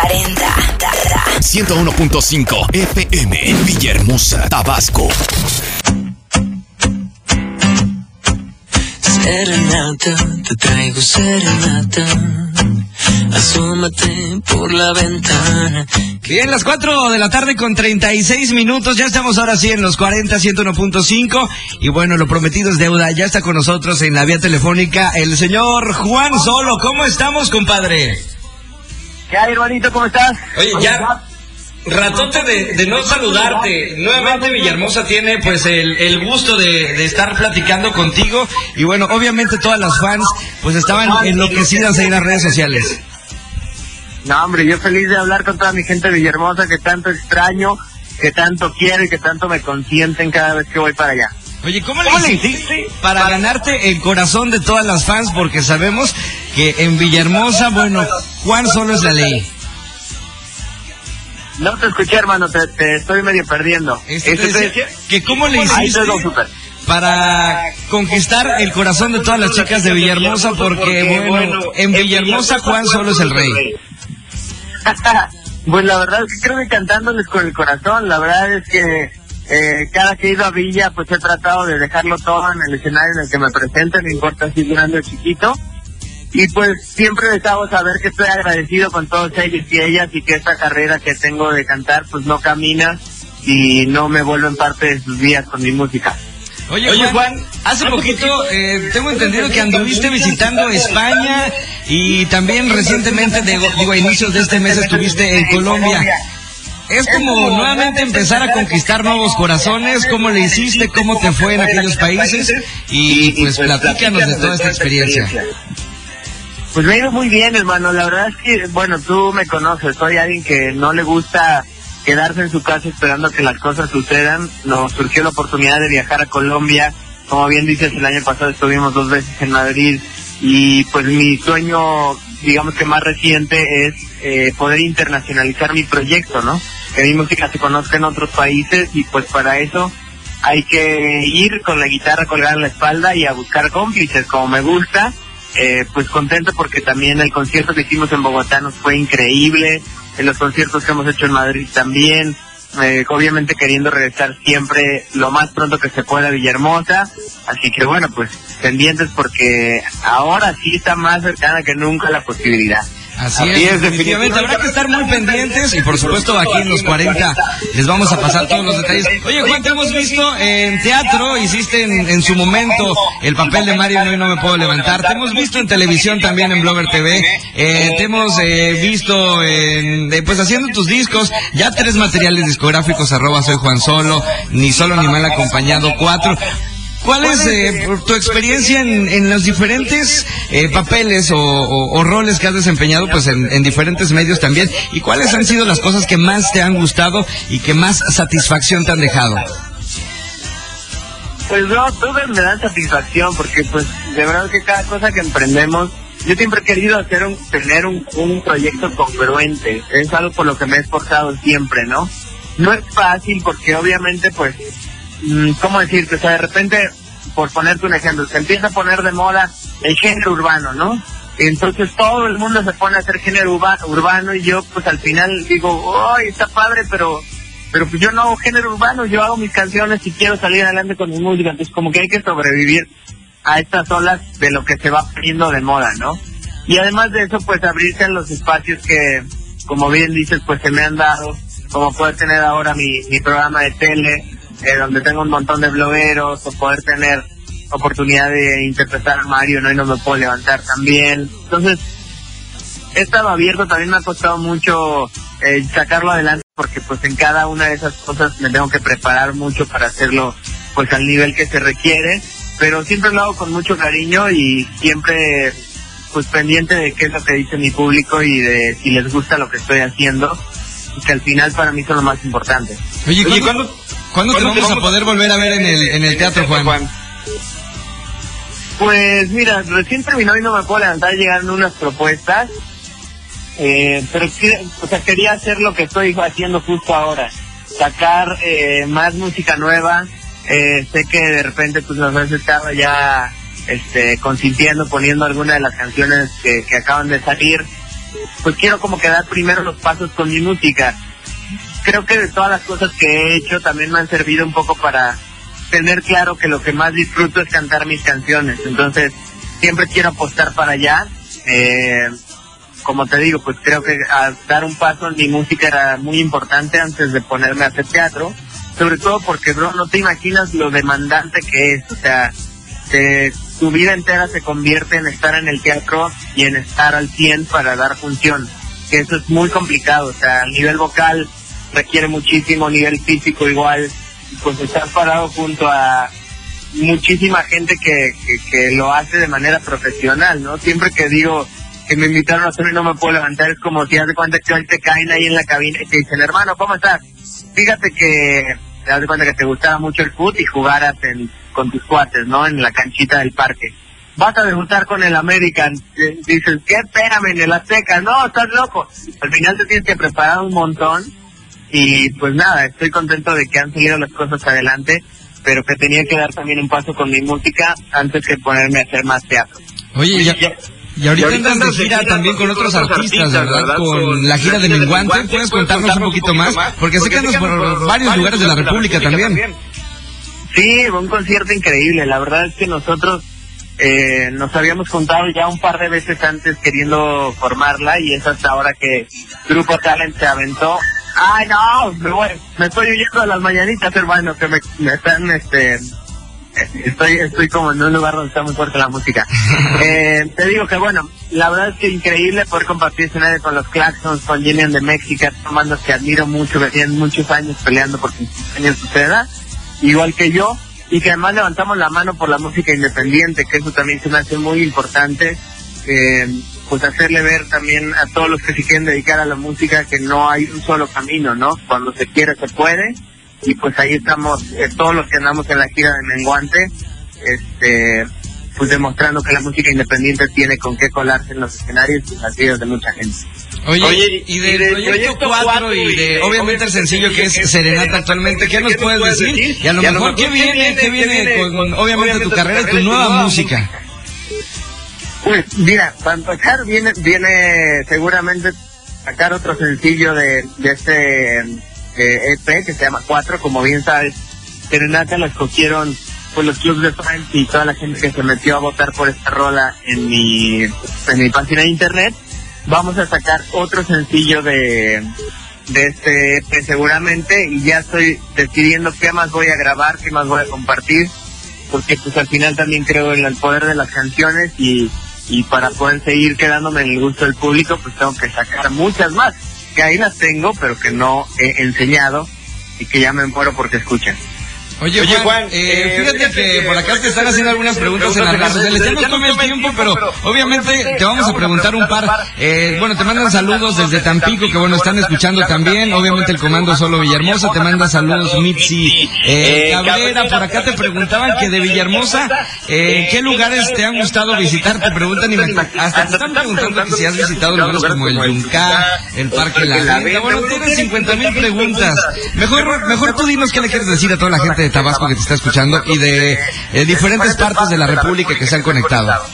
40. 101.5 FM Villahermosa, Tabasco. Serenata, te traigo serenata. Asómate por la ventana. Bien, las 4 de la tarde con 36 minutos. Ya estamos ahora sí en los 40, 101.5. Y bueno, lo prometido es deuda. Ya está con nosotros en la vía telefónica el señor Juan Solo. ¿Cómo estamos, compadre? ¿Qué hay, hermanito? ¿Cómo estás? Oye, ya. Ratote de, de no saludarte. Nuevamente Villahermosa tiene pues el, el gusto de, de estar platicando contigo. Y bueno, obviamente todas las fans pues estaban enloquecidas ahí en las redes sociales. No, hombre, yo feliz de hablar con toda mi gente de Villahermosa que tanto extraño, que tanto quiero y que tanto me consienten cada vez que voy para allá. Oye, ¿cómo le hiciste para ganarte el corazón de todas las fans? Porque sabemos que en Villahermosa, bueno, Juan solo es la ley. No te escuché, hermano, te, te estoy medio perdiendo. Este, que cómo le hiciste para conquistar el corazón de todas las chicas de Villahermosa, porque bueno, en Villahermosa Juan solo es el rey. pues la verdad es que creo que cantándoles con el corazón, la verdad es que eh, cada que he ido a Villa, pues he tratado de dejarlo todo en el escenario en el que me presenten, no importa si es grande o chiquito. Y pues siempre les hago saber que estoy agradecido con todos ellos y ellas y que esta carrera que tengo de cantar pues no camina y no me vuelven parte de sus vidas con mi música. Oye, Juan, hace poquito eh, tengo entendido que anduviste visitando España y también recientemente, digo, digo, a inicios de este mes estuviste en Colombia. Es como nuevamente empezar a conquistar nuevos corazones, cómo le hiciste, cómo te fue en aquellos países y pues platícanos de toda esta experiencia. Pues me ha ido muy bien, hermano. La verdad es que, bueno, tú me conoces. Soy alguien que no le gusta quedarse en su casa esperando que las cosas sucedan. Nos surgió la oportunidad de viajar a Colombia. Como bien dices, el año pasado estuvimos dos veces en Madrid. Y pues mi sueño, digamos que más reciente, es eh, poder internacionalizar mi proyecto, ¿no? Que mi música se conozca en otros países y pues para eso hay que ir con la guitarra colgada en la espalda y a buscar cómplices, como me gusta. Eh, pues contento porque también el concierto que hicimos en Bogotá nos fue increíble, en los conciertos que hemos hecho en Madrid también, eh, obviamente queriendo regresar siempre lo más pronto que se pueda a Villahermosa, así que bueno, pues pendientes porque ahora sí está más cercana que nunca la posibilidad. Así, es, definitivamente. Habrá que estar muy pendientes y por supuesto aquí en los 40 les vamos a pasar todos los detalles. Oye Juan, te hemos visto en teatro, hiciste en, en su momento el papel de Mario Hoy No Me Puedo Levantar. Te hemos visto en televisión también en Blogger TV. Eh, te hemos eh, visto en, eh, pues haciendo tus discos. Ya tres materiales discográficos, arroba soy Juan Solo, ni solo ni mal acompañado, cuatro. ¿Cuál es eh, por tu experiencia en, en los diferentes eh, papeles o, o- o roles que has desempeñado pues en, en diferentes medios también? ¿Y cuáles han sido las cosas que más te han gustado y que más satisfacción te han dejado? Pues no, todas me dan satisfacción porque pues de verdad que cada cosa que emprendemos, yo siempre he querido hacer un, tener un, un proyecto congruente, es algo por lo que me he esforzado siempre, ¿no? No es fácil porque obviamente pues, ¿cómo decirte? O sea, de repente, por ponerte un ejemplo, se empieza a poner de moda el género urbano, ¿no? Entonces todo el mundo se pone a hacer género urba- urbano y yo pues al final digo, ¡ay, está padre! Pero pero pues yo no hago género urbano, yo hago mis canciones y quiero salir adelante con mi música, entonces como que hay que sobrevivir a estas olas de lo que se va poniendo de moda, ¿no? Y además de eso, pues abrirse a los espacios que, como bien dices, pues se me han dado, como poder tener ahora mi, mi programa de tele, eh, donde tengo un montón de blogueros, o poder tener oportunidad de interpretar a Mario, ¿no? Y no me puedo levantar también. Entonces, he estado abierto, también me ha costado mucho eh, sacarlo adelante porque pues en cada una de esas cosas me tengo que preparar mucho para hacerlo pues al nivel que se requiere, pero siempre lo hago con mucho cariño y siempre pues pendiente de qué es lo que dice mi público y de si les gusta lo que estoy haciendo, y que al final para mí son lo más importante. Oye, ¿cuándo, ¿cuándo te vamos a poder volver a ver en el, en el teatro, Juan? Pues mira, recién terminó y no me puedo levantar, llegaron unas propuestas, eh, pero o sea, quería hacer lo que estoy haciendo justo ahora, sacar eh, más música nueva, eh, sé que de repente pues nos has estado ya este, consintiendo, poniendo algunas de las canciones que, que acaban de salir, pues quiero como que dar primero los pasos con mi música. Creo que de todas las cosas que he hecho también me han servido un poco para tener claro que lo que más disfruto es cantar mis canciones. Entonces, siempre quiero apostar para allá. Eh, como te digo, pues creo que dar un paso en mi música era muy importante antes de ponerme a hacer teatro. Sobre todo porque, bro, no te imaginas lo demandante que es. O sea, te- tu vida entera se convierte en estar en el teatro y en estar al 100 para dar función. Que eso es muy complicado. O sea, a nivel vocal requiere muchísimo, nivel físico igual. Pues estar parado junto a muchísima gente que, que, que lo hace de manera profesional, ¿no? Siempre que digo que me invitaron a hacer y no me puedo levantar, es como si haz de cuenta que hoy te caen ahí en la cabina y te dicen, hermano, ¿cómo estás? Fíjate que te das cuenta que te gustaba mucho el fútbol y jugaras en, con tus cuates, ¿no? En la canchita del parque. Vas a debutar con el American. Eh, Dices, ¿qué? Espérame, en el Azteca. No, estás loco. Al final te tienes que preparar un montón. Y pues nada, estoy contento de que han salido las cosas adelante, pero que tenía que dar también un paso con mi música antes que ponerme a hacer más teatro. Oye, ya, y ahorita andas de gira también con otros artistas, ¿verdad? Con la gira de Menguante. ¿Puedes contarnos un poquito más? Porque sé que andas por varios lugares de la República también. Sí, fue un concierto increíble. La verdad es que nosotros eh, nos habíamos juntado ya un par de veces antes queriendo formarla y es hasta ahora que Grupo Talent se aventó. Ay, no, me, voy, me estoy huyendo de las mañanitas, hermano, que me, me están, este, estoy, estoy como en un lugar donde está muy fuerte la música. Eh, te digo que bueno, la verdad es que increíble poder compartir escenario con los Claxons, con Jimmy and the Mexican, bandas que admiro mucho, que tienen muchos años peleando porque años suceda, igual que yo, y que además levantamos la mano por la música independiente, que eso también se me hace muy importante. Eh, pues hacerle ver también a todos los que se quieren dedicar a la música que no hay un solo camino, ¿no? Cuando se quiere se puede y pues ahí estamos eh, todos los que andamos en la gira de Menguante, este, pues demostrando que la música independiente tiene con qué colarse en los escenarios y las vidas de mucha gente. Oye, Oye, y del Proyecto 4 y de, obviamente, el sencillo que es Serenata actualmente, ¿qué nos puedes decir? Y a lo mejor, ¿qué viene, qué viene con, obviamente, tu carrera y tu nueva música? Pues mira, para empezar viene, viene seguramente sacar otro sencillo de, de este eh, EP que se llama Cuatro, como bien sabes, Serenata la escogieron pues los clubes de fans y toda la gente que se metió a votar por esta rola en mi, en mi página de internet. Vamos a sacar otro sencillo de, de este EP seguramente y ya estoy decidiendo qué más voy a grabar, qué más voy a compartir, porque pues al final también creo en el poder de las canciones y, y para poder seguir quedándome en el gusto del público pues tengo que sacar muchas más, que ahí las tengo pero que no he enseñado y que ya me muero porque escuchen. Oye, Juan, eh, fíjate que por acá te están haciendo algunas preguntas en las redes sociales. Ya no tome el tiempo, pero obviamente te vamos a preguntar un par. Eh, bueno, te mandan saludos desde Tampico, que bueno, están escuchando también. Obviamente el comando solo Villahermosa, te manda saludos Mitzi eh, Cabrera. Por acá te preguntaban que de Villahermosa, eh, ¿qué lugares te han gustado visitar? Te preguntan y me, hasta te están preguntando que si has visitado lugares como el Yunca, el Parque La Venta. Bueno, tienes 50 mil preguntas. Mejor, mejor tú dinos qué le quieres decir a toda la gente de Tabasco que te está escuchando y de eh, diferentes partes de la República que se han conectado.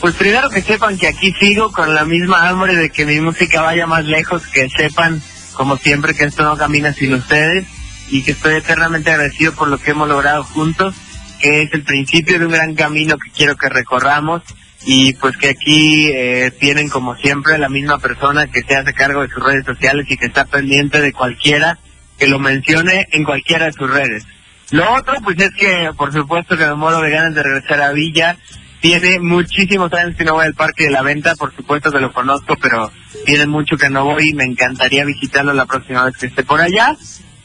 Pues primero que sepan que aquí sigo con la misma hambre de que mi música vaya más lejos, que sepan, como siempre, que esto no camina sin ustedes y que estoy eternamente agradecido por lo que hemos logrado juntos, que es el principio de un gran camino que quiero que recorramos y pues que aquí eh, tienen como siempre la misma persona que se hace cargo de sus redes sociales y que está pendiente de cualquiera que lo mencione en cualquiera de sus redes. Lo otro, pues es que, por supuesto, que me muero de ganas de regresar a Villa. Tiene muchísimos años que no voy al Parque de la Venta, por supuesto que lo conozco, pero tiene mucho que no voy y me encantaría visitarlo la próxima vez que esté por allá.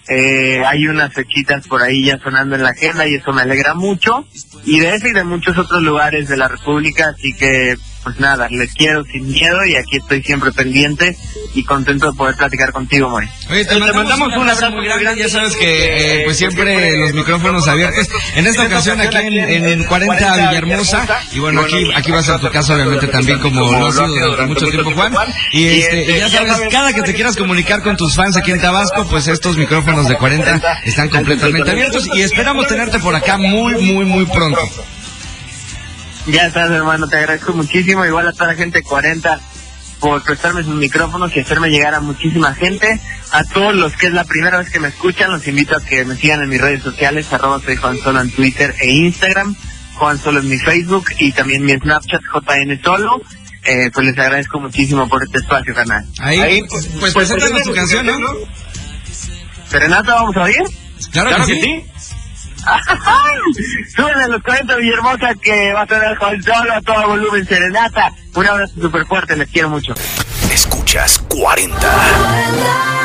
Eh, hay unas fechitas por ahí ya sonando en la agenda y eso me alegra mucho. Y de ese y de muchos otros lugares de la República, así que pues nada, les quiero sin miedo y aquí estoy siempre pendiente y contento de poder platicar contigo, Moy. Oye, te mandamos, un abrazo muy grande, ya sabes que eh, pues siempre los micrófonos abiertos. En esta ocasión aquí en, en 40 Villahermosa y bueno, aquí aquí va a ser tu caso obviamente también como lo ha sido durante mucho tiempo Juan. Y este y ya sabes, cada que te quieras comunicar con tus fans aquí en Tabasco, pues estos micrófonos de 40 están completamente abiertos y esperamos tenerte por acá muy muy muy pronto. Ya estás, hermano, te agradezco muchísimo. Igual a toda la gente de 40, por prestarme sus micrófonos y hacerme llegar a muchísima gente. A todos los que es la primera vez que me escuchan, los invito a que me sigan en mis redes sociales, arroba soy Juan Solo en Twitter e Instagram, Juan Solo en mi Facebook y también mi Snapchat JN Solo. Eh, pues les agradezco muchísimo por este espacio, canal. Ahí, pues, pues, preséntanos tu canción, ¿no? Serenata, ¿vamos a oír? Claro, que, sí. A los 40 Villahermosa que va a tener Juan Solo a todo volumen Serenata. Un abrazo súper fuerte, les quiero mucho. Escuchas 40.